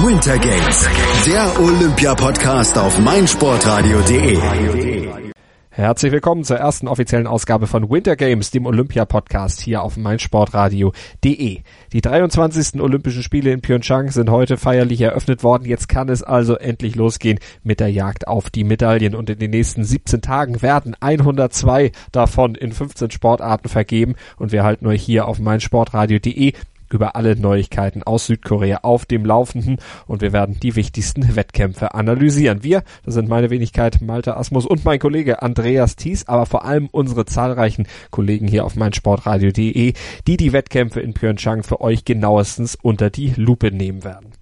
Winter Games, der Olympia-Podcast auf meinsportradio.de. Herzlich willkommen zur ersten offiziellen Ausgabe von Winter Games, dem Olympia-Podcast hier auf meinsportradio.de. Die 23. Olympischen Spiele in Pyeongchang sind heute feierlich eröffnet worden. Jetzt kann es also endlich losgehen mit der Jagd auf die Medaillen. Und in den nächsten 17 Tagen werden 102 davon in 15 Sportarten vergeben. Und wir halten euch hier auf meinsportradio.de über alle Neuigkeiten aus Südkorea auf dem Laufenden und wir werden die wichtigsten Wettkämpfe analysieren. Wir, das sind meine Wenigkeit Malte Asmus und mein Kollege Andreas Thies, aber vor allem unsere zahlreichen Kollegen hier auf meinsportradio.de, die die Wettkämpfe in Pyeongchang für euch genauestens unter die Lupe nehmen werden.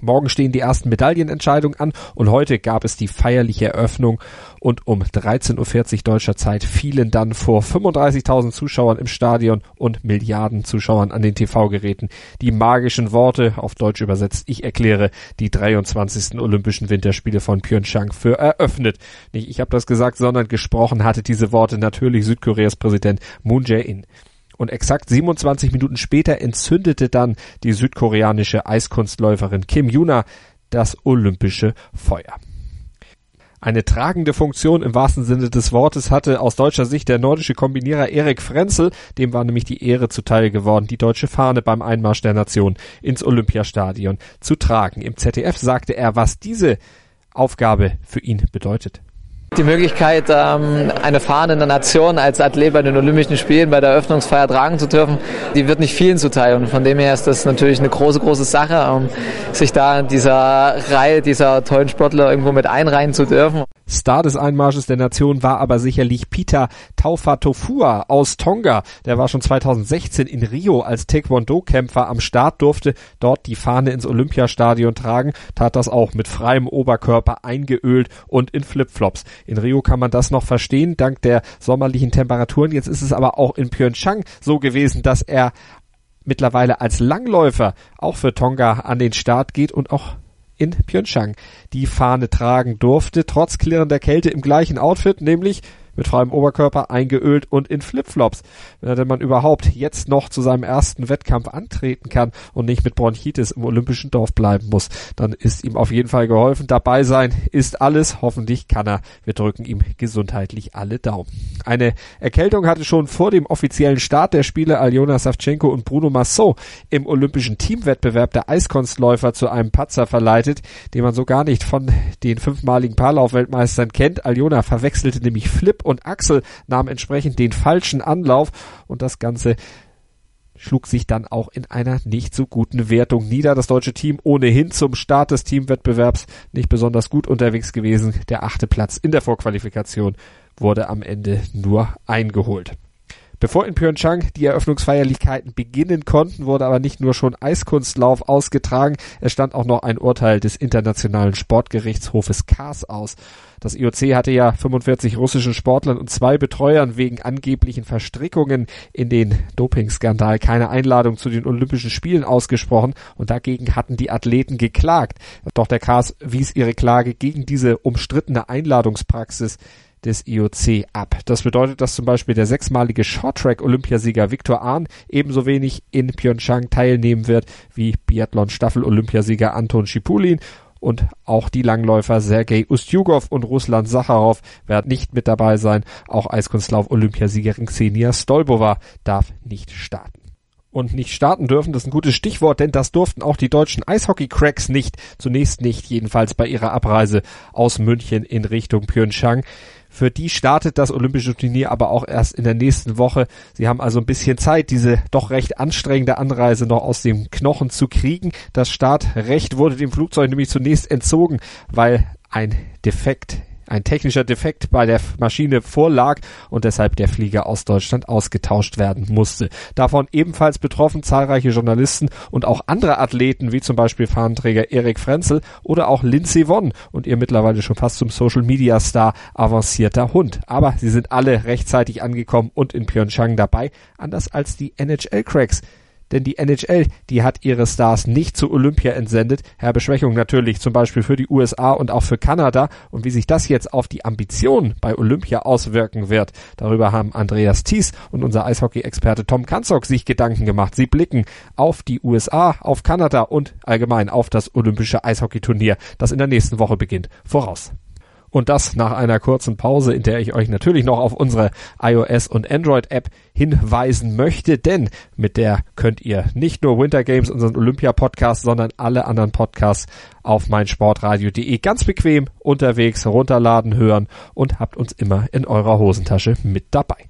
Morgen stehen die ersten Medaillenentscheidungen an und heute gab es die feierliche Eröffnung und um 13.40 Uhr deutscher Zeit fielen dann vor 35.000 Zuschauern im Stadion und Milliarden Zuschauern an den TV-Geräten die magischen Worte, auf Deutsch übersetzt, ich erkläre die 23. Olympischen Winterspiele von Pyeongchang für eröffnet. Nicht ich habe das gesagt, sondern gesprochen hatte diese Worte natürlich Südkoreas Präsident Moon Jae-in und exakt 27 Minuten später entzündete dann die südkoreanische Eiskunstläuferin Kim Yuna das olympische Feuer. Eine tragende Funktion im wahrsten Sinne des Wortes hatte aus deutscher Sicht der nordische Kombinierer Erik Frenzel, dem war nämlich die Ehre zuteil geworden, die deutsche Fahne beim Einmarsch der Nation ins Olympiastadion zu tragen. Im ZDF sagte er, was diese Aufgabe für ihn bedeutet. Die Möglichkeit, ähm, eine Fahne in der Nation als Athlet bei den Olympischen Spielen bei der Eröffnungsfeier tragen zu dürfen, die wird nicht vielen zuteil. Und von dem her ist das natürlich eine große, große Sache, ähm, sich da in dieser Reihe dieser tollen Sportler irgendwo mit einreihen zu dürfen. Star des Einmarsches der Nation war aber sicherlich Peter Taufatofua aus Tonga. Der war schon 2016 in Rio als Taekwondo-Kämpfer am Start, durfte dort die Fahne ins Olympiastadion tragen, tat das auch mit freiem Oberkörper eingeölt und in Flipflops. In Rio kann man das noch verstehen, dank der sommerlichen Temperaturen. Jetzt ist es aber auch in Pyeongchang so gewesen, dass er mittlerweile als Langläufer auch für Tonga an den Start geht und auch in Pyeongchang die Fahne tragen durfte, trotz klirrender Kälte im gleichen Outfit, nämlich mit freiem Oberkörper eingeölt und in Flipflops. Wenn man überhaupt jetzt noch zu seinem ersten Wettkampf antreten kann und nicht mit Bronchitis im olympischen Dorf bleiben muss, dann ist ihm auf jeden Fall geholfen. Dabei sein ist alles. Hoffentlich kann er. Wir drücken ihm gesundheitlich alle Daumen. Eine Erkältung hatte schon vor dem offiziellen Start der Spiele Aljona Savchenko und Bruno Massot im olympischen Teamwettbewerb der Eiskunstläufer zu einem Patzer verleitet, den man so gar nicht von den fünfmaligen Paarlauf-Weltmeistern kennt. Aljona verwechselte nämlich Flip und Axel nahmen entsprechend den falschen Anlauf und das Ganze schlug sich dann auch in einer nicht so guten Wertung nieder. Das deutsche Team ohnehin zum Start des Teamwettbewerbs nicht besonders gut unterwegs gewesen. Der achte Platz in der Vorqualifikation wurde am Ende nur eingeholt. Bevor in Pyeongchang die Eröffnungsfeierlichkeiten beginnen konnten, wurde aber nicht nur schon Eiskunstlauf ausgetragen, es stand auch noch ein Urteil des Internationalen Sportgerichtshofes Kars aus. Das IOC hatte ja 45 russischen Sportlern und zwei Betreuern wegen angeblichen Verstrickungen in den Dopingskandal keine Einladung zu den Olympischen Spielen ausgesprochen und dagegen hatten die Athleten geklagt. Doch der Kars wies ihre Klage gegen diese umstrittene Einladungspraxis des IOC ab. Das bedeutet, dass zum Beispiel der sechsmalige Shorttrack-Olympiasieger Viktor Ahn ebenso wenig in Pyeongchang teilnehmen wird wie Biathlon-Staffel-Olympiasieger Anton Schipulin und auch die Langläufer Sergei Ustjugov und Ruslan Sacharow werden nicht mit dabei sein. Auch Eiskunstlauf-Olympiasiegerin Xenia Stolbova darf nicht starten und nicht starten dürfen. Das ist ein gutes Stichwort, denn das durften auch die deutschen Eishockey-Cracks nicht. Zunächst nicht, jedenfalls bei ihrer Abreise aus München in Richtung Pyeongchang. Für die startet das Olympische Turnier aber auch erst in der nächsten Woche. Sie haben also ein bisschen Zeit, diese doch recht anstrengende Anreise noch aus dem Knochen zu kriegen. Das Startrecht wurde dem Flugzeug nämlich zunächst entzogen, weil ein Defekt ein technischer Defekt bei der Maschine vorlag und deshalb der Flieger aus Deutschland ausgetauscht werden musste. Davon ebenfalls betroffen zahlreiche Journalisten und auch andere Athleten, wie zum Beispiel Fahnenträger Erik Frenzel oder auch Lindsay Vonn und ihr mittlerweile schon fast zum Social Media Star avancierter Hund. Aber sie sind alle rechtzeitig angekommen und in Pyeongchang dabei, anders als die NHL Cracks denn die NHL, die hat ihre Stars nicht zu Olympia entsendet. Herbe natürlich zum Beispiel für die USA und auch für Kanada. Und wie sich das jetzt auf die Ambition bei Olympia auswirken wird, darüber haben Andreas Thies und unser Eishockey-Experte Tom Kanzok sich Gedanken gemacht. Sie blicken auf die USA, auf Kanada und allgemein auf das Olympische Eishockeyturnier, das in der nächsten Woche beginnt, voraus. Und das nach einer kurzen Pause, in der ich euch natürlich noch auf unsere iOS und Android App hinweisen möchte, denn mit der könnt ihr nicht nur Winter Games, unseren Olympia Podcast, sondern alle anderen Podcasts auf meinsportradio.de ganz bequem unterwegs runterladen, hören und habt uns immer in eurer Hosentasche mit dabei.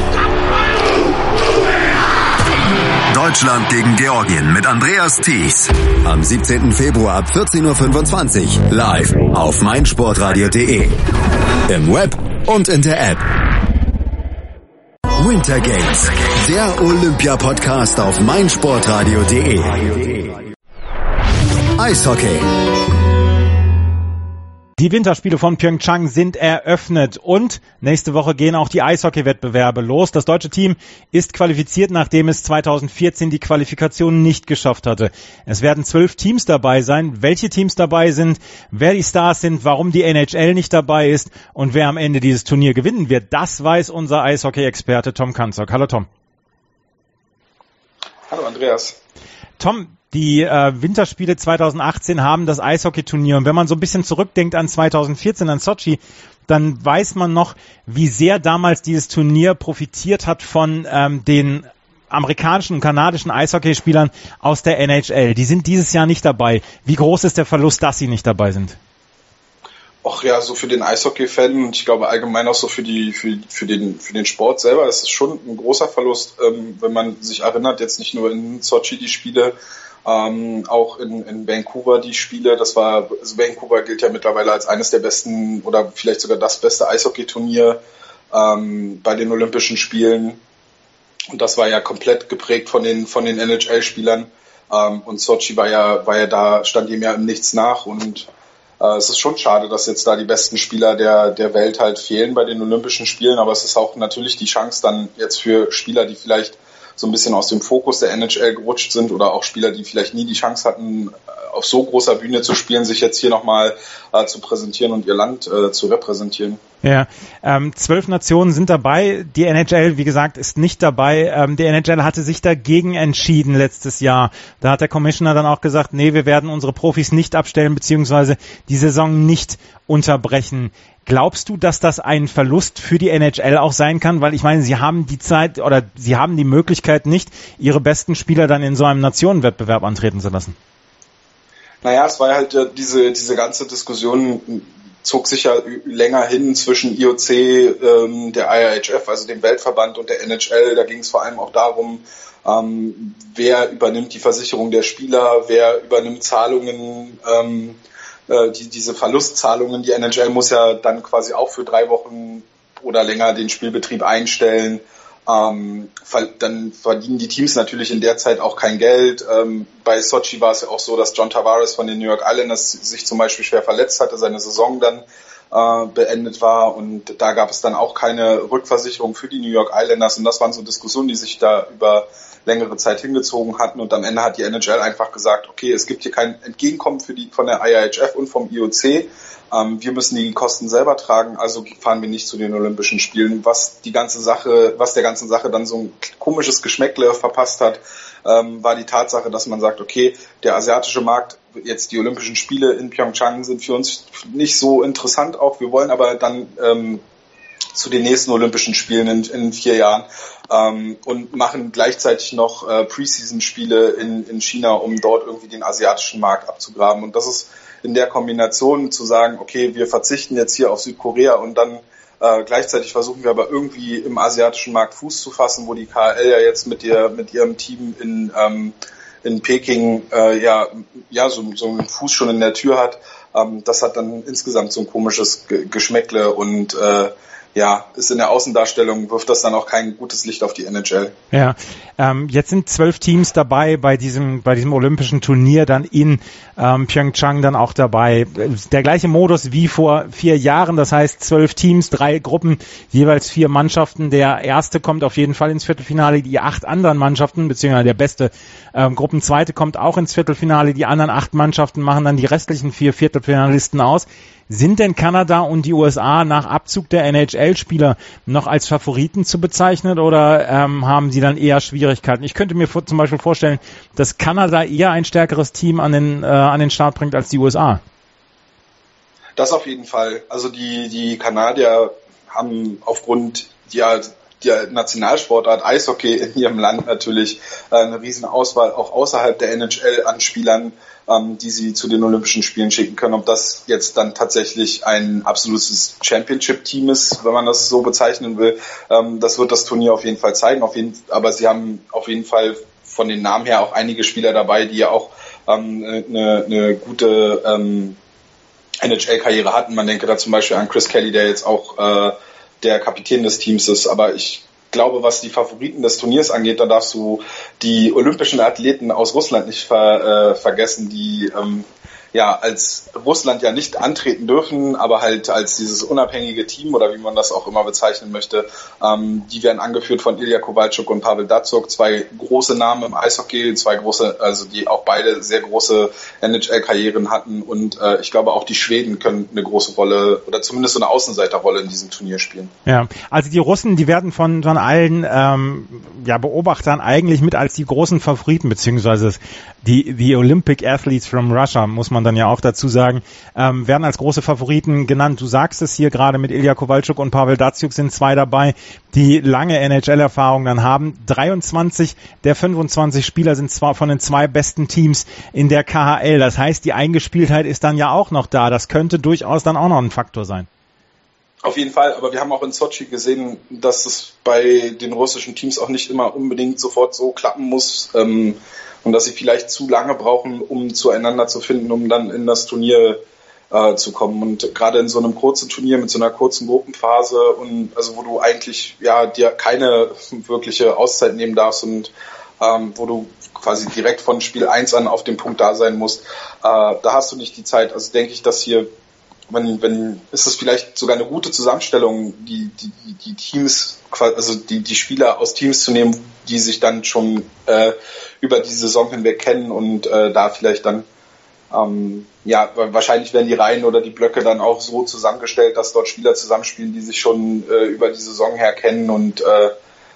Deutschland gegen Georgien mit Andreas Thies. Am 17. Februar ab 14.25 Uhr live auf meinsportradio.de. Im Web und in der App. Winter Games, der Olympia-Podcast auf meinsportradio.de. Eishockey. Die Winterspiele von Pyeongchang sind eröffnet und nächste Woche gehen auch die Eishockey-Wettbewerbe los. Das deutsche Team ist qualifiziert, nachdem es 2014 die Qualifikation nicht geschafft hatte. Es werden zwölf Teams dabei sein. Welche Teams dabei sind, wer die Stars sind, warum die NHL nicht dabei ist und wer am Ende dieses Turnier gewinnen wird, das weiß unser Eishockey-Experte Tom Kanzok. Hallo Tom. Hallo Andreas. Tom, die äh, Winterspiele 2018 haben das Eishockeyturnier. Und wenn man so ein bisschen zurückdenkt an 2014, an Sochi, dann weiß man noch, wie sehr damals dieses Turnier profitiert hat von ähm, den amerikanischen und kanadischen Eishockeyspielern aus der NHL. Die sind dieses Jahr nicht dabei. Wie groß ist der Verlust, dass sie nicht dabei sind? Ach ja, so für den Eishockey-Fan und ich glaube allgemein auch so für die für, für den für den Sport selber ist es schon ein großer Verlust, ähm, wenn man sich erinnert, jetzt nicht nur in Sochi die Spiele, ähm, auch in, in Vancouver die Spiele. Das war, also Vancouver gilt ja mittlerweile als eines der besten oder vielleicht sogar das beste Eishockeyturnier ähm, bei den Olympischen Spielen. Und das war ja komplett geprägt von den von den NHL-Spielern. Ähm, und Sochi war ja war ja da stand ihm ja im Nichts nach und äh, es ist schon schade, dass jetzt da die besten Spieler der, der Welt halt fehlen bei den Olympischen Spielen, aber es ist auch natürlich die Chance dann jetzt für Spieler, die vielleicht so ein bisschen aus dem Fokus der NHL gerutscht sind oder auch Spieler, die vielleicht nie die Chance hatten, auf so großer Bühne zu spielen, sich jetzt hier nochmal äh, zu präsentieren und ihr Land äh, zu repräsentieren. Ja, ähm, zwölf Nationen sind dabei. Die NHL, wie gesagt, ist nicht dabei. Ähm, die NHL hatte sich dagegen entschieden letztes Jahr. Da hat der Commissioner dann auch gesagt, nee, wir werden unsere Profis nicht abstellen, beziehungsweise die Saison nicht unterbrechen. Glaubst du, dass das ein Verlust für die NHL auch sein kann? Weil ich meine, sie haben die Zeit oder sie haben die Möglichkeit nicht, ihre besten Spieler dann in so einem Nationenwettbewerb antreten zu lassen. Naja, es war halt äh, diese, diese ganze Diskussion zog sich ja länger hin zwischen IOC, ähm, der IIHF, also dem Weltverband und der NHL. Da ging es vor allem auch darum, ähm, wer übernimmt die Versicherung der Spieler, wer übernimmt Zahlungen, ähm, äh, die, diese Verlustzahlungen. Die NHL muss ja dann quasi auch für drei Wochen oder länger den Spielbetrieb einstellen. Ähm, dann verdienen die Teams natürlich in der Zeit auch kein Geld. Ähm, bei Sochi war es ja auch so, dass John Tavares von den New York Islanders sich zum Beispiel schwer verletzt hatte, seine Saison dann äh, beendet war und da gab es dann auch keine Rückversicherung für die New York Islanders und das waren so Diskussionen, die sich da über längere Zeit hingezogen hatten und am Ende hat die NHL einfach gesagt, okay, es gibt hier kein Entgegenkommen für die von der IIHF und vom IOC ähm, wir müssen die Kosten selber tragen, also fahren wir nicht zu den Olympischen Spielen. Was die ganze Sache, was der ganzen Sache dann so ein komisches Geschmäckle verpasst hat, ähm, war die Tatsache, dass man sagt, okay, der asiatische Markt, jetzt die Olympischen Spiele in Pyeongchang sind für uns nicht so interessant auch. Wir wollen aber dann ähm, zu den nächsten Olympischen Spielen in, in vier Jahren ähm, und machen gleichzeitig noch äh, Preseason-Spiele in, in China, um dort irgendwie den asiatischen Markt abzugraben. Und das ist in der Kombination zu sagen, okay, wir verzichten jetzt hier auf Südkorea und dann äh, gleichzeitig versuchen wir aber irgendwie im asiatischen Markt Fuß zu fassen, wo die KL ja jetzt mit ihr mit ihrem Team in ähm, in Peking äh, ja ja so, so einen Fuß schon in der Tür hat. Ähm, das hat dann insgesamt so ein komisches Geschmäckle und äh, ja, ist in der Außendarstellung, wirft das dann auch kein gutes Licht auf die NHL. Ja, ähm, jetzt sind zwölf Teams dabei bei diesem, bei diesem olympischen Turnier dann in ähm, Pyeongchang dann auch dabei. Der gleiche Modus wie vor vier Jahren, das heißt zwölf Teams, drei Gruppen, jeweils vier Mannschaften. Der erste kommt auf jeden Fall ins Viertelfinale, die acht anderen Mannschaften, beziehungsweise der beste ähm, Gruppenzweite kommt auch ins Viertelfinale, die anderen acht Mannschaften machen dann die restlichen vier Viertelfinalisten aus. Sind denn Kanada und die USA nach Abzug der NHL-Spieler noch als Favoriten zu bezeichnen oder ähm, haben sie dann eher Schwierigkeiten? Ich könnte mir vor, zum Beispiel vorstellen, dass Kanada eher ein stärkeres Team an den, äh, an den Start bringt als die USA. Das auf jeden Fall. Also die, die Kanadier haben aufgrund ja, der Nationalsportart Eishockey in ihrem Land natürlich äh, eine riesen Auswahl auch außerhalb der NHL an Spielern, ähm, die sie zu den Olympischen Spielen schicken können. Ob das jetzt dann tatsächlich ein absolutes Championship-Team ist, wenn man das so bezeichnen will, ähm, das wird das Turnier auf jeden Fall zeigen. Aber sie haben auf jeden Fall von den Namen her auch einige Spieler dabei, die ja auch ähm, eine, eine gute NHL-Karriere hatten. Man denke da zum Beispiel an Chris Kelly, der jetzt auch äh, der Kapitän des Teams ist. Aber ich glaube, was die Favoriten des Turniers angeht, da darfst du die olympischen Athleten aus Russland nicht ver, äh, vergessen, die ähm, ja als Russland ja nicht antreten dürfen, aber halt als dieses unabhängige Team oder wie man das auch immer bezeichnen möchte, ähm, die werden angeführt von Ilya Kowalczuk und Pavel Datsuk, zwei große Namen im Eishockey, zwei große, also die auch beide sehr große NHL-Karrieren hatten und äh, ich glaube auch die Schweden können eine große Rolle oder zumindest so eine Außenseiterrolle in diesem Turnier spielen. Ja, also die Russen, die werden von, von allen ähm, ja, Beobachtern eigentlich mit als die großen Favoriten beziehungsweise die, die Olympic Athletes from Russia, muss man dann ja auch dazu sagen, ähm, werden als große Favoriten genannt. Du sagst es hier gerade mit Ilya Kowalczuk und Pavel Datsjuk sind zwei dabei, die lange NHL-Erfahrung dann haben. 23 der 25 Spieler sind zwar von den zwei besten Teams in der KHL. Das heißt, die Eingespieltheit ist dann ja auch noch da. Das könnte durchaus dann auch noch ein Faktor sein. Auf jeden Fall, aber wir haben auch in Sochi gesehen, dass es bei den russischen Teams auch nicht immer unbedingt sofort so klappen muss. Ähm, und dass sie vielleicht zu lange brauchen, um zueinander zu finden, um dann in das Turnier äh, zu kommen. Und gerade in so einem kurzen Turnier mit so einer kurzen Gruppenphase und also wo du eigentlich ja dir keine wirkliche Auszeit nehmen darfst und ähm, wo du quasi direkt von Spiel 1 an auf dem Punkt da sein musst, äh, da hast du nicht die Zeit. Also denke ich, dass hier wenn, wenn ist es vielleicht sogar eine gute Zusammenstellung, die, die, die Teams, also die, die Spieler aus Teams zu nehmen, die sich dann schon äh, über die Saison hinweg kennen und äh, da vielleicht dann ähm, ja, wahrscheinlich werden die Reihen oder die Blöcke dann auch so zusammengestellt, dass dort Spieler zusammenspielen, die sich schon äh, über die Saison her kennen und äh,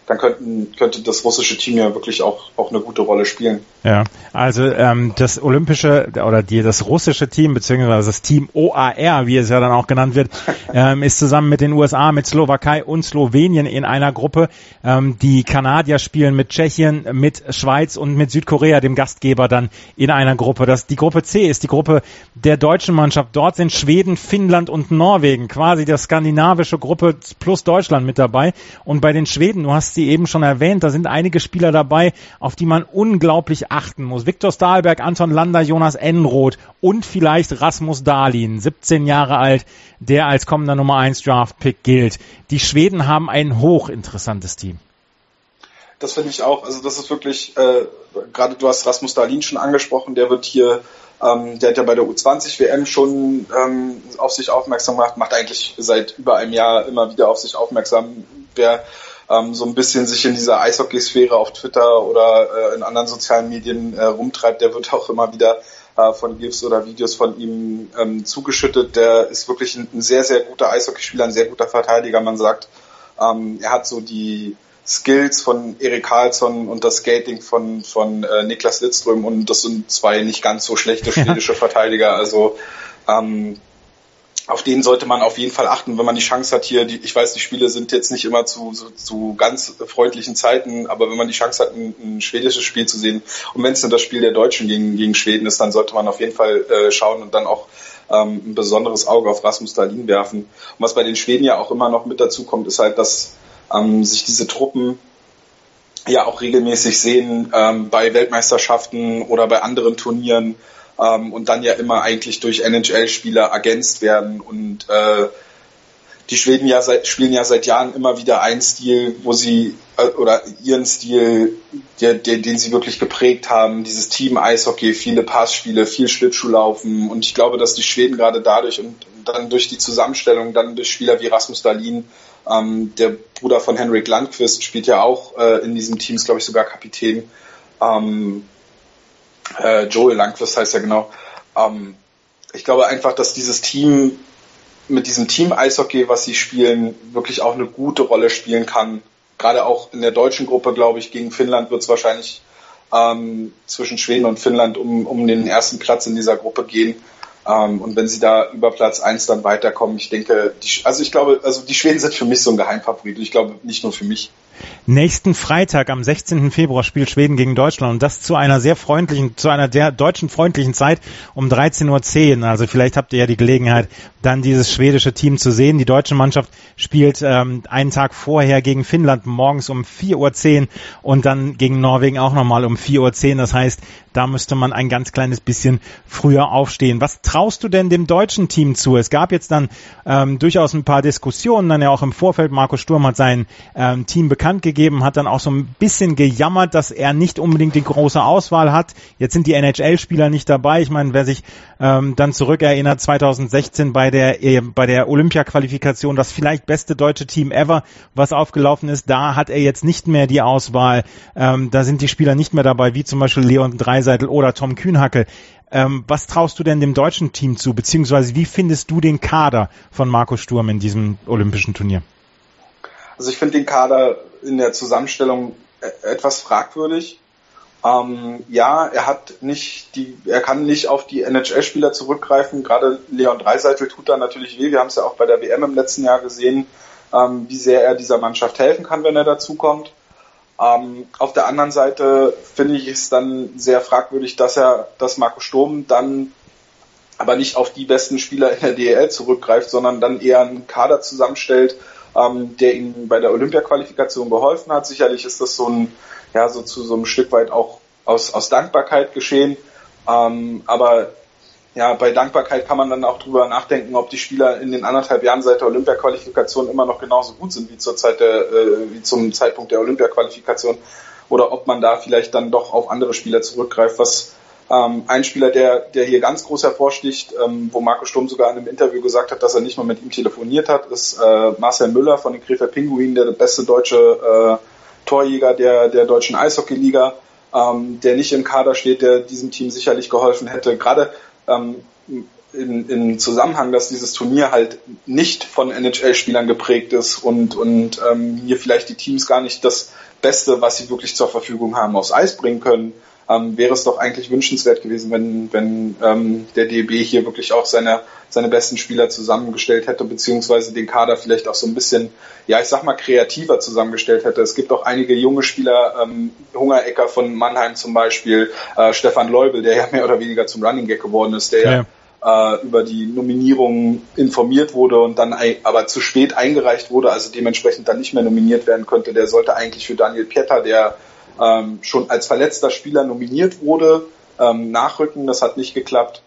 dann könnten, könnte das russische Team ja wirklich auch, auch eine gute Rolle spielen. Ja, also ähm, das olympische oder die, das russische Team, beziehungsweise das Team OAR, wie es ja dann auch genannt wird, ähm, ist zusammen mit den USA, mit Slowakei und Slowenien in einer Gruppe. Ähm, die Kanadier spielen mit Tschechien, mit Schweiz und mit Südkorea, dem Gastgeber, dann in einer Gruppe. Das, die Gruppe C ist die Gruppe der deutschen Mannschaft. Dort sind Schweden, Finnland und Norwegen, quasi der skandinavische Gruppe plus Deutschland mit dabei. Und bei den Schweden, du hast sie eben schon erwähnt, da sind einige Spieler dabei, auf die man unglaublich achten muss. Viktor Stahlberg, Anton Lander, Jonas Enroth und vielleicht Rasmus Dahlin, 17 Jahre alt, der als kommender Nummer 1 Draft-Pick gilt. Die Schweden haben ein hochinteressantes Team. Das finde ich auch. Also das ist wirklich, äh, gerade du hast Rasmus Dahlin schon angesprochen, der wird hier ähm, der hat ja bei der U20 WM schon ähm, auf sich aufmerksam gemacht, macht eigentlich seit über einem Jahr immer wieder auf sich aufmerksam. Wer ähm, so ein bisschen sich in dieser Eishockey-Sphäre auf Twitter oder äh, in anderen sozialen Medien äh, rumtreibt, der wird auch immer wieder äh, von GIFs oder Videos von ihm ähm, zugeschüttet. Der ist wirklich ein, ein sehr, sehr guter Eishockeyspieler, ein sehr guter Verteidiger. Man sagt, ähm, er hat so die Skills von Erik Karlsson und das Skating von, von äh, Niklas Lidström und das sind zwei nicht ganz so schlechte schwedische Verteidiger. Also ähm, auf den sollte man auf jeden Fall achten, wenn man die Chance hat hier. Die, ich weiß, die Spiele sind jetzt nicht immer zu, zu, zu ganz freundlichen Zeiten, aber wenn man die Chance hat, ein, ein schwedisches Spiel zu sehen und wenn es dann das Spiel der Deutschen gegen, gegen Schweden ist, dann sollte man auf jeden Fall äh, schauen und dann auch ähm, ein besonderes Auge auf Rasmus Dahlin werfen. Und was bei den Schweden ja auch immer noch mit dazu kommt, ist halt, dass ähm, sich diese Truppen ja auch regelmäßig sehen ähm, bei Weltmeisterschaften oder bei anderen Turnieren ähm, und dann ja immer eigentlich durch NHL-Spieler ergänzt werden. Und äh, die Schweden ja seit, spielen ja seit Jahren immer wieder einen Stil, wo sie äh, oder ihren Stil, der, der, den sie wirklich geprägt haben, dieses Team Eishockey, viele Passspiele, viel Schlittschuhlaufen. Und ich glaube, dass die Schweden gerade dadurch und dann durch die Zusammenstellung, dann durch Spieler wie Rasmus Dahlin, ähm, der Bruder von Henrik Landquist spielt ja auch äh, in diesem Team, ist glaube ich sogar Kapitän. Ähm, äh, Joel Landquist heißt ja genau. Ähm, ich glaube einfach, dass dieses Team mit diesem Team Eishockey, was sie spielen, wirklich auch eine gute Rolle spielen kann. Gerade auch in der deutschen Gruppe, glaube ich, gegen Finnland wird es wahrscheinlich ähm, zwischen Schweden und Finnland um, um den ersten Platz in dieser Gruppe gehen. Ähm, und wenn sie da über Platz eins dann weiterkommen, ich denke, die, also ich glaube, also die Schweden sind für mich so ein Geheimfavorit. Ich glaube nicht nur für mich. Nächsten Freitag am 16. Februar spielt Schweden gegen Deutschland und das zu einer sehr freundlichen, zu einer der deutschen freundlichen Zeit um 13.10 Uhr. Also vielleicht habt ihr ja die Gelegenheit, dann dieses schwedische Team zu sehen. Die deutsche Mannschaft spielt ähm, einen Tag vorher gegen Finnland morgens um 4.10 Uhr und dann gegen Norwegen auch nochmal um 4.10 Uhr. Das heißt, da müsste man ein ganz kleines bisschen früher aufstehen. Was traust du denn dem deutschen Team zu? Es gab jetzt dann ähm, durchaus ein paar Diskussionen, dann ja auch im Vorfeld. Marco Sturm hat sein ähm, Team bekannt bekannt gegeben, hat dann auch so ein bisschen gejammert, dass er nicht unbedingt die große Auswahl hat. Jetzt sind die NHL-Spieler nicht dabei. Ich meine, wer sich ähm, dann zurückerinnert, 2016 bei der äh, bei der Olympia-Qualifikation, das vielleicht beste deutsche Team ever, was aufgelaufen ist, da hat er jetzt nicht mehr die Auswahl. Ähm, da sind die Spieler nicht mehr dabei, wie zum Beispiel Leon Dreiseitel oder Tom Kühnhackel. Ähm, was traust du denn dem deutschen Team zu, beziehungsweise wie findest du den Kader von Marco Sturm in diesem olympischen Turnier? Also ich finde den Kader in der Zusammenstellung e-, etwas fragwürdig. Ähm, ja, er hat nicht die, er kann nicht auf die NHL-Spieler zurückgreifen. Gerade Leon Dreiseitel tut da natürlich weh. Wir haben es ja auch bei der WM im letzten Jahr gesehen, ähm, wie sehr er dieser Mannschaft helfen kann, wenn er dazukommt. Ähm, auf der anderen Seite finde ich es dann sehr fragwürdig, dass er, dass Marco Sturm dann aber nicht auf die besten Spieler in der DEL zurückgreift, sondern dann eher einen Kader zusammenstellt, ähm, der ihm bei der Olympia-Qualifikation geholfen hat. Sicherlich ist das so ein, ja, so zu so einem Stück weit auch aus, aus Dankbarkeit geschehen. Ähm, aber ja, bei Dankbarkeit kann man dann auch drüber nachdenken, ob die Spieler in den anderthalb Jahren seit der Olympia-Qualifikation immer noch genauso gut sind wie zur Zeit der, äh, wie zum Zeitpunkt der Olympia-Qualifikation oder ob man da vielleicht dann doch auf andere Spieler zurückgreift, was ähm, ein Spieler, der, der hier ganz groß hervorsticht, ähm, wo Marco Sturm sogar in einem Interview gesagt hat, dass er nicht mal mit ihm telefoniert hat, ist äh, Marcel Müller von den Krefeld Pinguinen, der beste deutsche äh, Torjäger der, der deutschen Eishockeyliga, ähm, der nicht im Kader steht, der diesem Team sicherlich geholfen hätte. Gerade ähm, in, in Zusammenhang, dass dieses Turnier halt nicht von NHL-Spielern geprägt ist und, und ähm, hier vielleicht die Teams gar nicht das Beste, was sie wirklich zur Verfügung haben, aufs Eis bringen können ähm, wäre es doch eigentlich wünschenswert gewesen, wenn, wenn ähm, der DEB hier wirklich auch seine, seine besten Spieler zusammengestellt hätte, beziehungsweise den Kader vielleicht auch so ein bisschen, ja, ich sag mal, kreativer zusammengestellt hätte. Es gibt auch einige junge Spieler, ähm, Hungerecker von Mannheim zum Beispiel, äh, Stefan Leubel, der ja mehr oder weniger zum Running Gag geworden ist, der ja äh, über die Nominierung informiert wurde und dann aber zu spät eingereicht wurde, also dementsprechend dann nicht mehr nominiert werden könnte. Der sollte eigentlich für Daniel Pieter, der ähm, schon als verletzter Spieler nominiert wurde, ähm, nachrücken. Das hat nicht geklappt.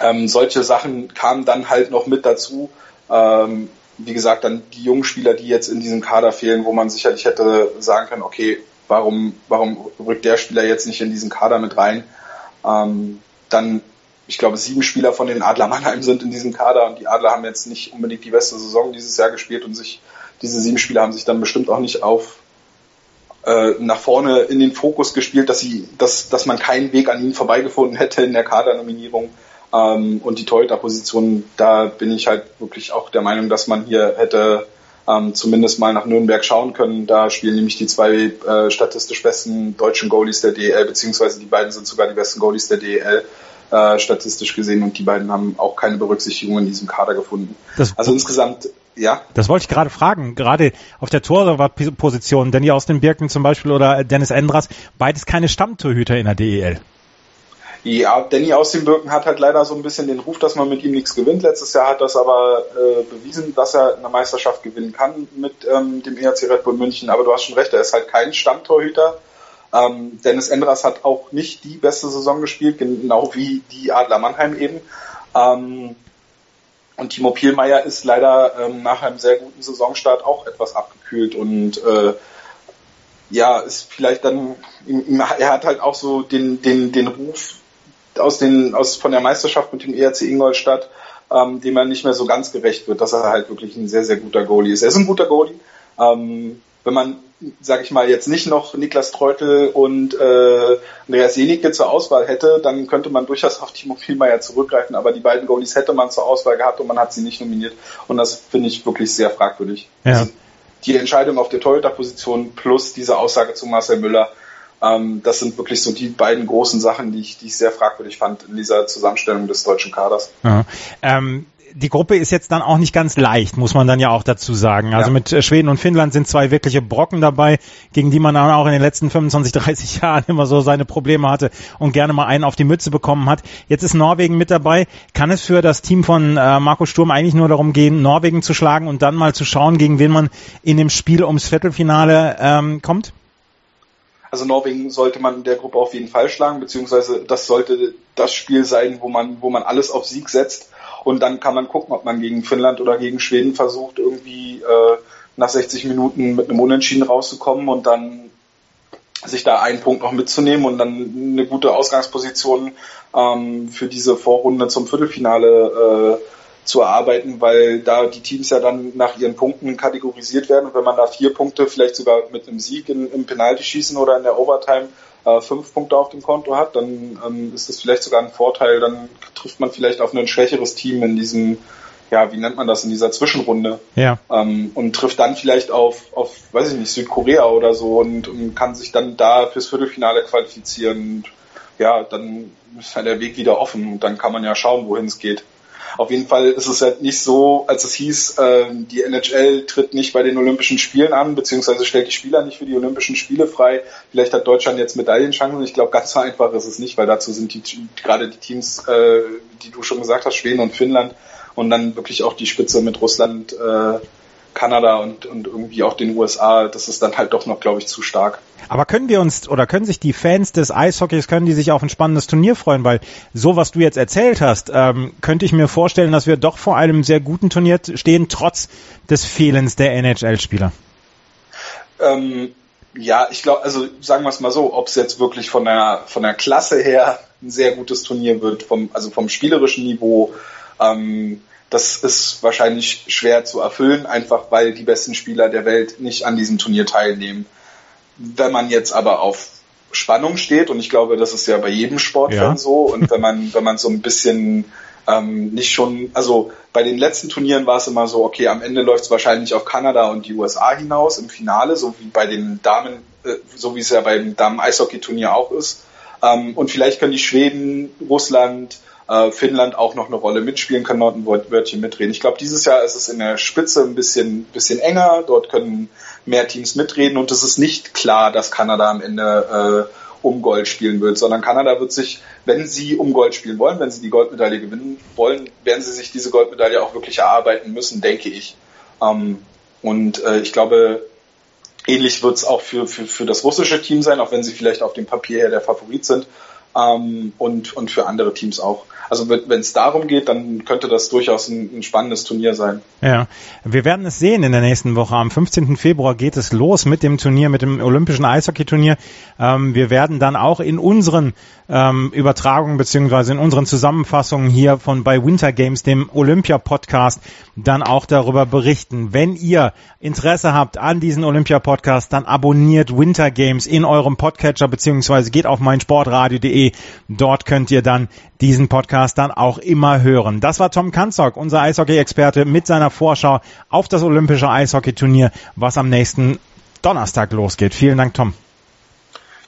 Ähm, solche Sachen kamen dann halt noch mit dazu. Ähm, wie gesagt, dann die jungen Spieler, die jetzt in diesem Kader fehlen, wo man sicherlich hätte sagen können, okay, warum, warum rückt der Spieler jetzt nicht in diesen Kader mit rein? Ähm, dann, ich glaube, sieben Spieler von den Adler Mannheim sind in diesem Kader und die Adler haben jetzt nicht unbedingt die beste Saison dieses Jahr gespielt und sich, diese sieben Spieler haben sich dann bestimmt auch nicht auf äh, nach vorne in den Fokus gespielt, dass sie, dass, dass man keinen Weg an ihnen vorbeigefunden hätte in der Kadernominierung. Ähm, und die Torhüter-Position, da bin ich halt wirklich auch der Meinung, dass man hier hätte ähm, zumindest mal nach Nürnberg schauen können. Da spielen nämlich die zwei äh, statistisch besten deutschen Goalies der DEL, beziehungsweise die beiden sind sogar die besten Goalies der DEL äh, statistisch gesehen und die beiden haben auch keine Berücksichtigung in diesem Kader gefunden. Das also insgesamt ja. Das wollte ich gerade fragen. Gerade auf der Torwartposition, Danny aus den Birken zum Beispiel oder Dennis Endras, beides keine Stammtorhüter in der DEL. Ja, Danny aus den Birken hat halt leider so ein bisschen den Ruf, dass man mit ihm nichts gewinnt. Letztes Jahr hat das aber äh, bewiesen, dass er eine Meisterschaft gewinnen kann mit ähm, dem ERC Red Bull München. Aber du hast schon recht, er ist halt kein Stammtorhüter. Ähm, Dennis Endras hat auch nicht die beste Saison gespielt, genau wie die Adler Mannheim eben. Ähm, Und Timo Pielmeier ist leider ähm, nach einem sehr guten Saisonstart auch etwas abgekühlt und äh, ja, ist vielleicht dann, er hat halt auch so den, den, den Ruf aus den, aus, von der Meisterschaft mit dem ERC Ingolstadt, ähm, dem er nicht mehr so ganz gerecht wird, dass er halt wirklich ein sehr, sehr guter Goalie ist. Er ist ein guter Goalie. Ähm, wenn man, sage ich mal, jetzt nicht noch Niklas Treutel und äh, Andreas Jenicke zur Auswahl hätte, dann könnte man durchaus auf Timo Pielmeier zurückgreifen, aber die beiden Goalies hätte man zur Auswahl gehabt und man hat sie nicht nominiert und das finde ich wirklich sehr fragwürdig. Ja. Also die Entscheidung auf der Torhüter-Position plus diese Aussage zu Marcel Müller, ähm, das sind wirklich so die beiden großen Sachen, die ich, die ich sehr fragwürdig fand in dieser Zusammenstellung des deutschen Kaders. Ja. Ähm, die Gruppe ist jetzt dann auch nicht ganz leicht, muss man dann ja auch dazu sagen. Also ja. mit äh, Schweden und Finnland sind zwei wirkliche Brocken dabei, gegen die man dann auch in den letzten 25, 30 Jahren immer so seine Probleme hatte und gerne mal einen auf die Mütze bekommen hat. Jetzt ist Norwegen mit dabei. Kann es für das Team von äh, Marco Sturm eigentlich nur darum gehen, Norwegen zu schlagen und dann mal zu schauen, gegen wen man in dem Spiel ums Viertelfinale ähm, kommt? Also Norwegen sollte man in der Gruppe auf jeden Fall schlagen, beziehungsweise das sollte das Spiel sein, wo man, wo man alles auf Sieg setzt. Und dann kann man gucken, ob man gegen Finnland oder gegen Schweden versucht, irgendwie äh, nach 60 Minuten mit einem Unentschieden rauszukommen und dann sich da einen Punkt noch mitzunehmen und dann eine gute Ausgangsposition ähm, für diese Vorrunde zum Viertelfinale äh, zu erarbeiten, weil da die Teams ja dann nach ihren Punkten kategorisiert werden. Und wenn man da vier Punkte vielleicht sogar mit einem Sieg in, im Penaltyschießen oder in der Overtime äh, fünf Punkte auf dem Konto hat, dann ähm, ist das vielleicht sogar ein Vorteil, dann trifft man vielleicht auf ein schwächeres Team in diesem ja, wie nennt man das in dieser Zwischenrunde? Ja. Ähm, und trifft dann vielleicht auf, auf, weiß ich nicht, Südkorea oder so und, und kann sich dann da fürs Viertelfinale qualifizieren. Und ja, dann ist halt der Weg wieder offen und dann kann man ja schauen, wohin es geht. Auf jeden Fall ist es halt nicht so, als es hieß, äh, die NHL tritt nicht bei den Olympischen Spielen an, beziehungsweise stellt die Spieler nicht für die Olympischen Spiele frei. Vielleicht hat Deutschland jetzt Medaillenchancen. Ich glaube, ganz so einfach ist es nicht, weil dazu sind die gerade die Teams, äh, die du schon gesagt hast, Schweden und Finnland und dann wirklich auch die Spitze mit Russland, äh, Kanada und, und irgendwie auch den USA, das ist dann halt doch noch, glaube ich, zu stark. Aber können wir uns oder können sich die Fans des Eishockeys, können die sich auf ein spannendes Turnier freuen? Weil so, was du jetzt erzählt hast, ähm, könnte ich mir vorstellen, dass wir doch vor einem sehr guten Turnier stehen, trotz des Fehlens der NHL-Spieler. Ähm, ja, ich glaube, also sagen wir es mal so, ob es jetzt wirklich von der, von der Klasse her ein sehr gutes Turnier wird, vom, also vom spielerischen Niveau, ähm, das ist wahrscheinlich schwer zu erfüllen, einfach weil die besten Spieler der Welt nicht an diesem Turnier teilnehmen. Wenn man jetzt aber auf Spannung steht, und ich glaube, das ist ja bei jedem Sportfan ja. so, und wenn man, wenn man so ein bisschen ähm, nicht schon, also bei den letzten Turnieren war es immer so, okay, am Ende läuft es wahrscheinlich auf Kanada und die USA hinaus im Finale, so wie bei den Damen, äh, so wie es ja beim Damen-Eishockey-Turnier auch ist. Ähm, und vielleicht können die Schweden, Russland, äh, Finnland auch noch eine Rolle mitspielen kann, dort ein Wörtchen mitreden. Ich glaube, dieses Jahr ist es in der Spitze ein bisschen, bisschen enger. Dort können mehr Teams mitreden und es ist nicht klar, dass Kanada am Ende äh, um Gold spielen wird, sondern Kanada wird sich, wenn sie um Gold spielen wollen, wenn sie die Goldmedaille gewinnen wollen, werden sie sich diese Goldmedaille auch wirklich erarbeiten müssen, denke ich. Ähm, und äh, ich glaube, ähnlich wird es auch für, für, für das russische Team sein, auch wenn sie vielleicht auf dem Papier her der Favorit sind ähm, und, und für andere Teams auch. Also wenn es darum geht, dann könnte das durchaus ein, ein, spannendes Turnier sein. Ja, wir werden es sehen in der nächsten Woche. Am 15. Februar geht es los mit dem Turnier, mit dem Olympischen Eishockeyturnier. Ähm, wir werden dann auch in unseren ähm, Übertragungen beziehungsweise in unseren Zusammenfassungen hier von bei Winter Games, dem Olympia-Podcast, dann auch darüber berichten. Wenn ihr Interesse habt an diesen Olympia-Podcast, dann abonniert Winter Games in eurem Podcatcher beziehungsweise geht auf meinsportradio.de. Dort könnt ihr dann diesen Podcast dann auch immer hören. Das war Tom Kanzok, unser Eishockey-Experte mit seiner Vorschau auf das Olympische Eishockeyturnier, was am nächsten Donnerstag losgeht. Vielen Dank, Tom.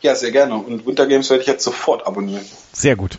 Ja, sehr gerne. Und Winter Games werde ich jetzt sofort abonnieren. Sehr gut.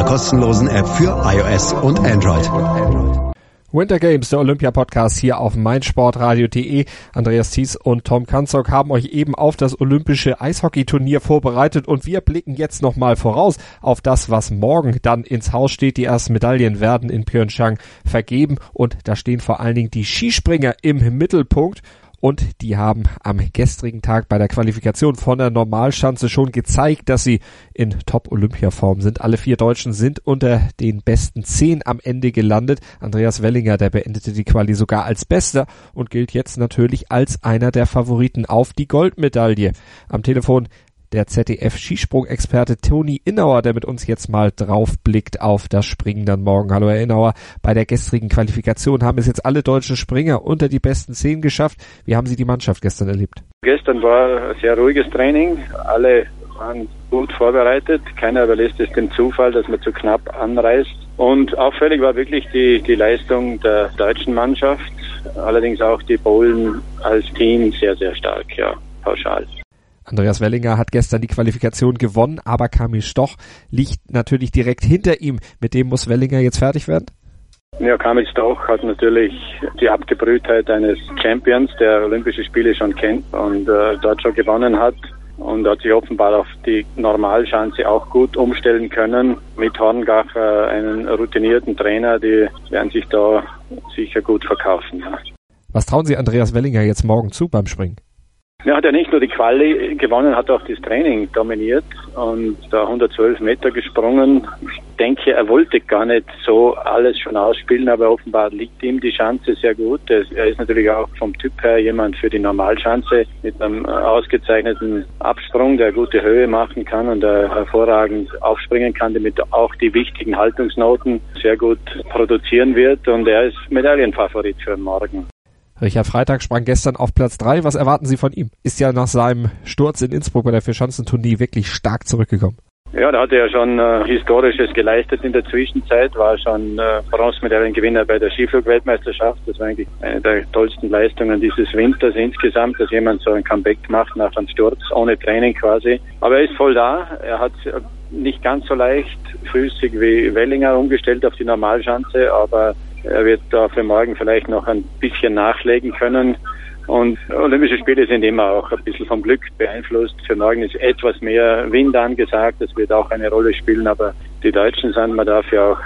kostenlosen App für iOS und Android. Winter Games, der Olympia-Podcast hier auf meinsportradio.de. Andreas Thies und Tom Kanzok haben euch eben auf das olympische Eishockeyturnier vorbereitet und wir blicken jetzt nochmal voraus auf das, was morgen dann ins Haus steht. Die ersten Medaillen werden in Pyeongchang vergeben und da stehen vor allen Dingen die Skispringer im Mittelpunkt und die haben am gestrigen Tag bei der Qualifikation von der Normalschanze schon gezeigt, dass sie in Top-Olympia-Form sind. Alle vier Deutschen sind unter den besten zehn am Ende gelandet. Andreas Wellinger, der beendete die Quali sogar als Bester und gilt jetzt natürlich als einer der Favoriten auf die Goldmedaille. Am Telefon der ZDF-Skisprung-Experte Toni Innauer, der mit uns jetzt mal drauf blickt auf das Springen dann morgen. Hallo Herr Innauer, bei der gestrigen Qualifikation haben es jetzt alle deutschen Springer unter die besten zehn geschafft. Wie haben Sie die Mannschaft gestern erlebt? Gestern war ein sehr ruhiges Training. Alle waren gut vorbereitet. Keiner überlässt es dem Zufall, dass man zu knapp anreist. Und auffällig war wirklich die, die Leistung der deutschen Mannschaft. Allerdings auch die Polen als Team sehr, sehr stark, ja, pauschal. Andreas Wellinger hat gestern die Qualifikation gewonnen, aber Kamil Stoch liegt natürlich direkt hinter ihm. Mit dem muss Wellinger jetzt fertig werden? Ja, Kamil Stoch hat natürlich die Abgebrühtheit eines Champions, der Olympische Spiele schon kennt und äh, dort schon gewonnen hat und hat sich offenbar auf die Normalschanze auch gut umstellen können. Mit Horngacher, einen routinierten Trainer, die werden sich da sicher gut verkaufen. Ja. Was trauen Sie Andreas Wellinger jetzt morgen zu beim Springen? Er hat ja nicht nur die Quali gewonnen, hat auch das Training dominiert und da 112 Meter gesprungen. Ich denke, er wollte gar nicht so alles schon ausspielen, aber offenbar liegt ihm die Chance sehr gut. Er ist natürlich auch vom Typ her jemand für die Normalschanze mit einem ausgezeichneten Absprung, der gute Höhe machen kann und hervorragend aufspringen kann, damit auch die wichtigen Haltungsnoten sehr gut produzieren wird und er ist Medaillenfavorit für morgen. Richard Freitag sprang gestern auf Platz drei. Was erwarten Sie von ihm? Ist ja nach seinem Sturz in Innsbruck bei der Vierschanzentournee wirklich stark zurückgekommen. Ja, da hat er ja schon äh, Historisches geleistet in der Zwischenzeit, war schon äh, Bronzemedaillengewinner bei der Skiflug-Weltmeisterschaft. Das war eigentlich eine der tollsten Leistungen dieses Winters insgesamt, dass jemand so ein Comeback macht nach einem Sturz, ohne Training quasi. Aber er ist voll da. Er hat äh, nicht ganz so leicht füßig wie Wellinger umgestellt auf die Normalschanze, aber er wird da für morgen vielleicht noch ein bisschen nachlegen können. Und Olympische Spiele sind immer auch ein bisschen vom Glück beeinflusst. Für morgen ist etwas mehr Wind angesagt. Das wird auch eine Rolle spielen. Aber die Deutschen sind man dafür auch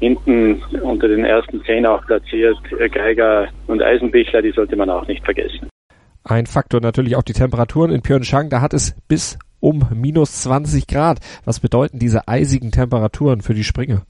hinten unter den ersten zehn auch platziert. Geiger und Eisenbichler, die sollte man auch nicht vergessen. Ein Faktor natürlich auch die Temperaturen in Pyeongchang. Da hat es bis um minus 20 Grad. Was bedeuten diese eisigen Temperaturen für die Springer?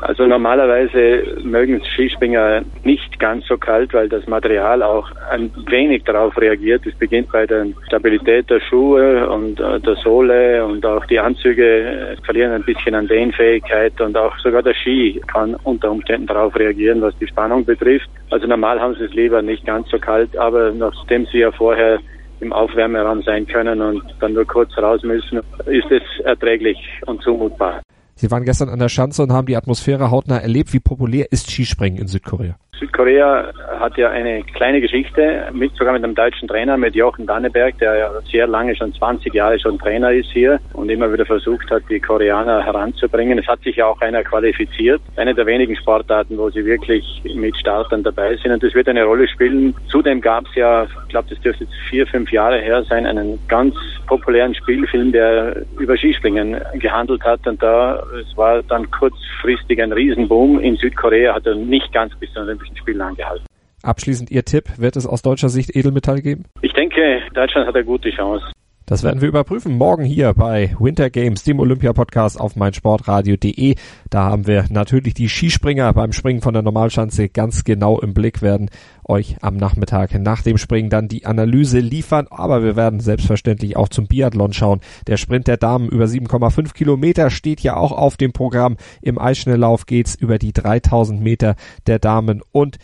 Also normalerweise mögen Skispringer nicht ganz so kalt, weil das Material auch ein wenig darauf reagiert. Es beginnt bei der Stabilität der Schuhe und äh, der Sohle und auch die Anzüge äh, verlieren ein bisschen an Dehnfähigkeit und auch sogar der Ski kann unter Umständen darauf reagieren, was die Spannung betrifft. Also normal haben sie es lieber nicht ganz so kalt, aber nachdem sie ja vorher im Aufwärmeraum sein können und dann nur kurz raus müssen, ist es erträglich und zumutbar. Sie waren gestern an der Schanze und haben die Atmosphäre hautnah erlebt. Wie populär ist Skispringen in Südkorea? Südkorea hat ja eine kleine Geschichte, mit, sogar mit einem deutschen Trainer, mit Jochen Danneberg, der ja sehr lange, schon 20 Jahre schon Trainer ist hier und immer wieder versucht hat, die Koreaner heranzubringen. Es hat sich ja auch einer qualifiziert. Eine der wenigen Sportarten, wo sie wirklich mit Startern dabei sind und das wird eine Rolle spielen. Zudem gab es ja, ich glaube, das dürfte jetzt vier, fünf Jahre her sein, einen ganz populären Spielfilm, der über Skispringen gehandelt hat und da, es war dann kurzfristig ein Riesenboom. In Südkorea hat er nicht ganz bis zu den Olympischen Spielen angehalten. Abschließend Ihr Tipp, wird es aus deutscher Sicht Edelmetall geben? Ich denke, Deutschland hat eine gute Chance. Das werden wir überprüfen morgen hier bei Winter Games, dem Olympia-Podcast auf meinsportradio.de. Da haben wir natürlich die Skispringer beim Springen von der Normalschanze ganz genau im Blick, werden euch am Nachmittag nach dem Springen dann die Analyse liefern. Aber wir werden selbstverständlich auch zum Biathlon schauen. Der Sprint der Damen über 7,5 Kilometer steht ja auch auf dem Programm. Im Eisschnelllauf geht's über die 3000 Meter der Damen und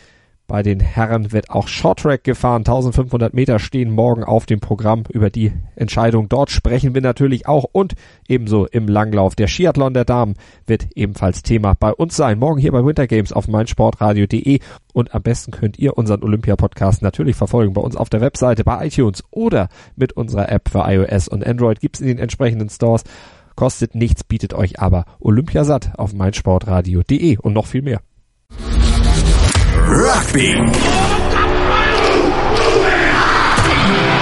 bei den Herren wird auch Shorttrack gefahren. 1500 Meter stehen morgen auf dem Programm. Über die Entscheidung dort sprechen wir natürlich auch und ebenso im Langlauf. Der Skiathlon der Damen wird ebenfalls Thema bei uns sein. Morgen hier bei Winter Games auf meinsportradio.de und am besten könnt ihr unseren Olympia-Podcast natürlich verfolgen bei uns auf der Webseite, bei iTunes oder mit unserer App für iOS und Android gibt's in den entsprechenden Stores. Kostet nichts, bietet euch aber Olympiasat auf meinsportradio.de und noch viel mehr. Rugby.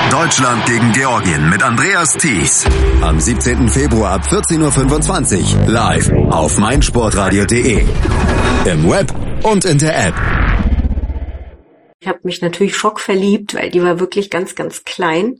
Deutschland gegen Georgien mit Andreas Thies. Am 17. Februar ab 14.25 Uhr live auf meinsportradio.de. Im Web und in der App. Ich habe mich natürlich schockverliebt, weil die war wirklich ganz, ganz klein.